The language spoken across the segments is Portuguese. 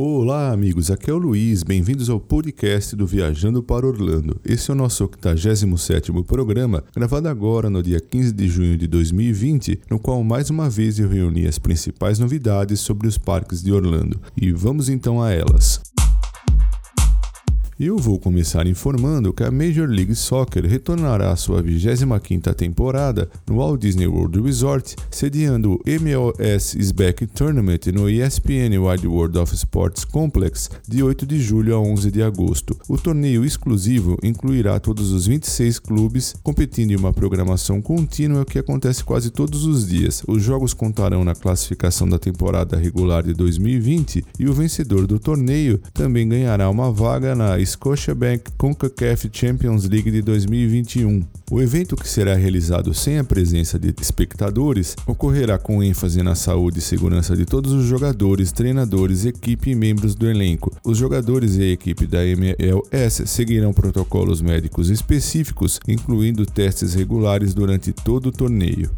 Olá, amigos. Aqui é o Luiz. Bem-vindos ao podcast do Viajando para Orlando. Esse é o nosso 87º programa, gravado agora no dia 15 de junho de 2020, no qual mais uma vez eu reuni as principais novidades sobre os parques de Orlando. E vamos então a elas. Eu vou começar informando que a Major League Soccer retornará à sua 25ª temporada no Walt Disney World Resort, sediando o MLS Is Back Tournament no ESPN Wide World of Sports Complex de 8 de julho a 11 de agosto. O torneio exclusivo incluirá todos os 26 clubes competindo em uma programação contínua que acontece quase todos os dias. Os jogos contarão na classificação da temporada regular de 2020 e o vencedor do torneio também ganhará uma vaga na Scotiabank CONCACAF Champions League de 2021. O evento, que será realizado sem a presença de espectadores, ocorrerá com ênfase na saúde e segurança de todos os jogadores, treinadores, equipe e membros do elenco. Os jogadores e a equipe da MLS seguirão protocolos médicos específicos, incluindo testes regulares durante todo o torneio.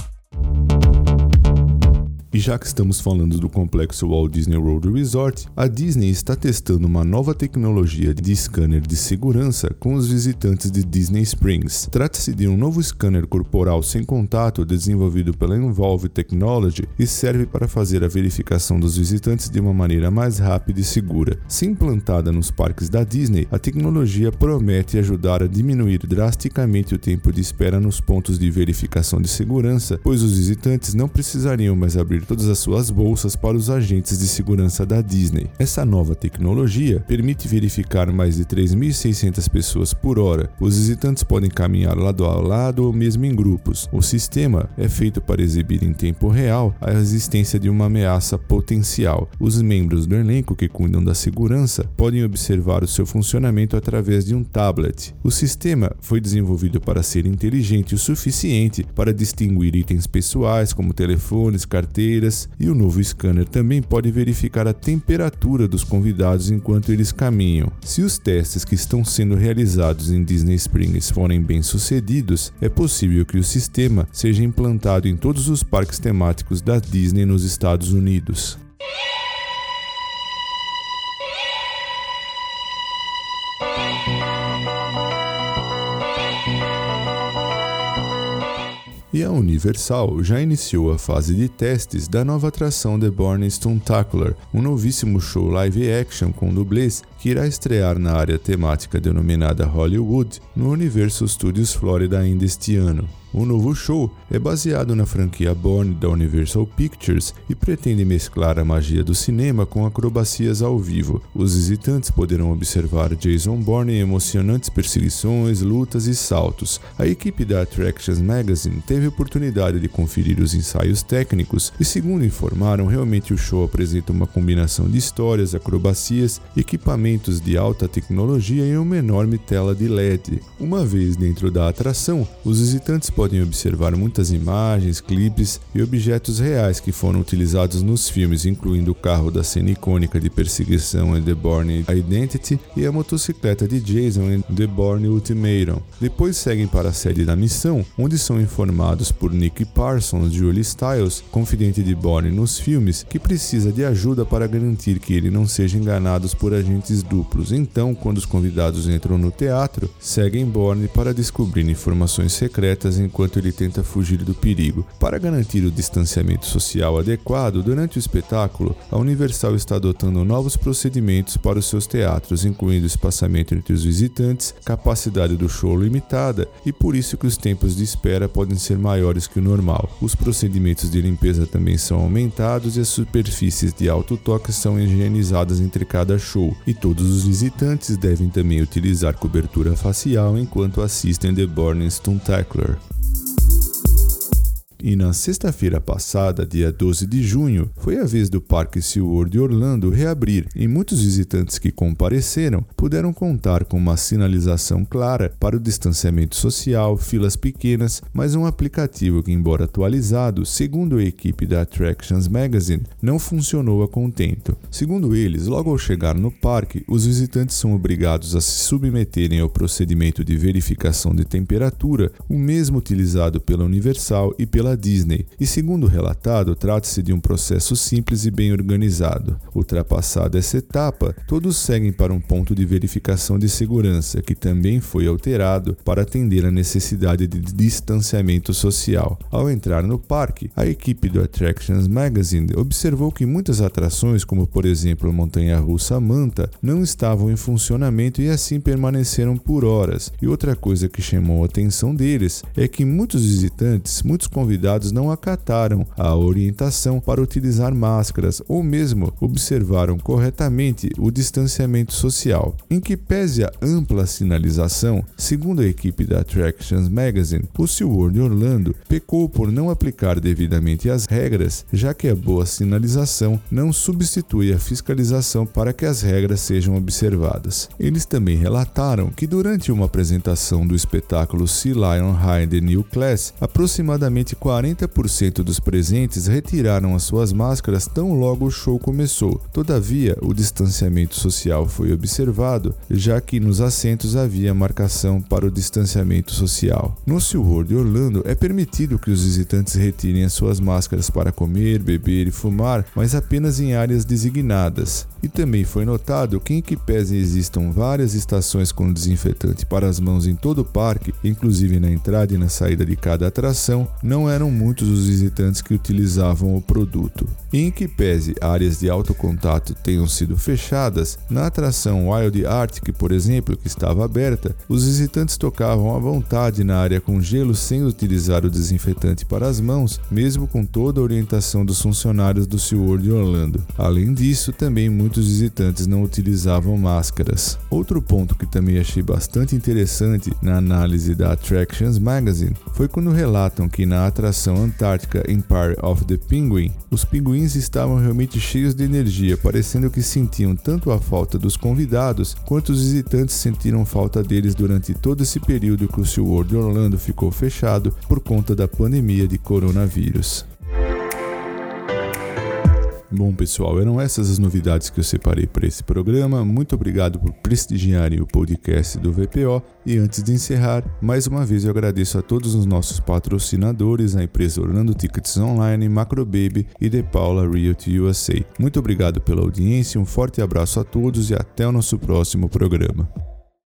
E já que estamos falando do complexo Walt Disney World Resort, a Disney está testando uma nova tecnologia de scanner de segurança com os visitantes de Disney Springs. Trata-se de um novo scanner corporal sem contato desenvolvido pela Involve Technology e serve para fazer a verificação dos visitantes de uma maneira mais rápida e segura. Se implantada nos parques da Disney, a tecnologia promete ajudar a diminuir drasticamente o tempo de espera nos pontos de verificação de segurança, pois os visitantes não precisariam mais abrir todas as suas bolsas para os agentes de segurança da Disney. Essa nova tecnologia permite verificar mais de 3.600 pessoas por hora. Os visitantes podem caminhar lado a lado ou mesmo em grupos. O sistema é feito para exibir em tempo real a existência de uma ameaça potencial. Os membros do elenco que cuidam da segurança podem observar o seu funcionamento através de um tablet. O sistema foi desenvolvido para ser inteligente o suficiente para distinguir itens pessoais como telefones, carteiras e o novo scanner também pode verificar a temperatura dos convidados enquanto eles caminham. Se os testes que estão sendo realizados em Disney Springs forem bem sucedidos, é possível que o sistema seja implantado em todos os parques temáticos da Disney nos Estados Unidos. E a Universal já iniciou a fase de testes da nova atração The Born Stuntacular, um novíssimo show live action com dublês que irá estrear na área temática denominada Hollywood no Universal Studios Florida ainda este ano. O novo show é baseado na franquia Born da Universal Pictures e pretende mesclar a magia do cinema com acrobacias ao vivo. Os visitantes poderão observar Jason Bourne em emocionantes perseguições, lutas e saltos. A equipe da Attractions Magazine teve oportunidade de conferir os ensaios técnicos e, segundo informaram, realmente o show apresenta uma combinação de histórias, acrobacias, equipamentos de alta tecnologia e uma enorme tela de LED. Uma vez dentro da atração, os visitantes podem observar muitas imagens, clipes e objetos reais que foram utilizados nos filmes, incluindo o carro da cena icônica de perseguição em The Bourne Identity e a motocicleta de Jason em The Bourne Ultimatum. Depois seguem para a sede da missão, onde são informados por Nick Parsons, Julie Stiles, confidente de Bourne nos filmes, que precisa de ajuda para garantir que ele não seja enganado por agentes duplos. Então, quando os convidados entram no teatro, seguem Bourne para descobrir informações secretas enquanto ele tenta fugir do perigo. Para garantir o distanciamento social adequado, durante o espetáculo, a Universal está adotando novos procedimentos para os seus teatros, incluindo espaçamento entre os visitantes, capacidade do show limitada e por isso que os tempos de espera podem ser maiores que o normal. Os procedimentos de limpeza também são aumentados e as superfícies de alto toque são higienizadas entre cada show, e todos os visitantes devem também utilizar cobertura facial enquanto assistem The Born Stuntacular. E na sexta-feira passada, dia 12 de junho, foi a vez do Parque SeaWorld de Orlando reabrir e muitos visitantes que compareceram puderam contar com uma sinalização clara para o distanciamento social, filas pequenas, mas um aplicativo que, embora atualizado, segundo a equipe da Attractions Magazine, não funcionou a contento. Segundo eles, logo ao chegar no parque, os visitantes são obrigados a se submeterem ao procedimento de verificação de temperatura, o mesmo utilizado pela Universal e pela Disney, e segundo relatado, trata-se de um processo simples e bem organizado. Ultrapassada essa etapa, todos seguem para um ponto de verificação de segurança, que também foi alterado para atender a necessidade de distanciamento social. Ao entrar no parque, a equipe do Attractions Magazine observou que muitas atrações, como por exemplo a montanha-russa Manta, não estavam em funcionamento e assim permaneceram por horas. E outra coisa que chamou a atenção deles é que muitos visitantes, muitos convidados não acataram a orientação para utilizar máscaras ou mesmo observaram corretamente o distanciamento social. Em que pese a ampla sinalização, segundo a equipe da Attractions Magazine, o SeaWorld Orlando pecou por não aplicar devidamente as regras, já que a boa sinalização não substitui a fiscalização para que as regras sejam observadas. Eles também relataram que durante uma apresentação do espetáculo Sea Lion High The New Class, aproximadamente 40% dos presentes retiraram as suas máscaras tão logo o show começou. Todavia, o distanciamento social foi observado, já que nos assentos havia marcação para o distanciamento social. No SeaWorld Orlando, é permitido que os visitantes retirem as suas máscaras para comer, beber e fumar, mas apenas em áreas designadas. E também foi notado que, em que pese existam várias estações com desinfetante para as mãos em todo o parque, inclusive na entrada e na saída de cada atração, não eram muitos os visitantes que utilizavam o produto. E em que pese áreas de alto contato tenham sido fechadas, na atração Wild Arctic, por exemplo, que estava aberta, os visitantes tocavam à vontade na área com gelo sem utilizar o desinfetante para as mãos, mesmo com toda a orientação dos funcionários do SeaWorld Orlando. Além disso, também muitos visitantes não utilizavam máscaras. Outro ponto que também achei bastante interessante na análise da Attractions Magazine foi quando relatam que na atração Antártica Empire of the Penguin, os pinguins estavam realmente cheios de energia, parecendo que sentiam tanto a falta dos convidados quanto os visitantes sentiram falta deles durante todo esse período que o SeaWorld Orlando ficou fechado por conta da pandemia de coronavírus. Bom, pessoal, eram essas as novidades que eu separei para esse programa. Muito obrigado por prestigiarem o podcast do VPO. E antes de encerrar, mais uma vez eu agradeço a todos os nossos patrocinadores, a empresa Orlando Tickets Online, Macrobaby e The Paula Realty USA. Muito obrigado pela audiência, um forte abraço a todos e até o nosso próximo programa.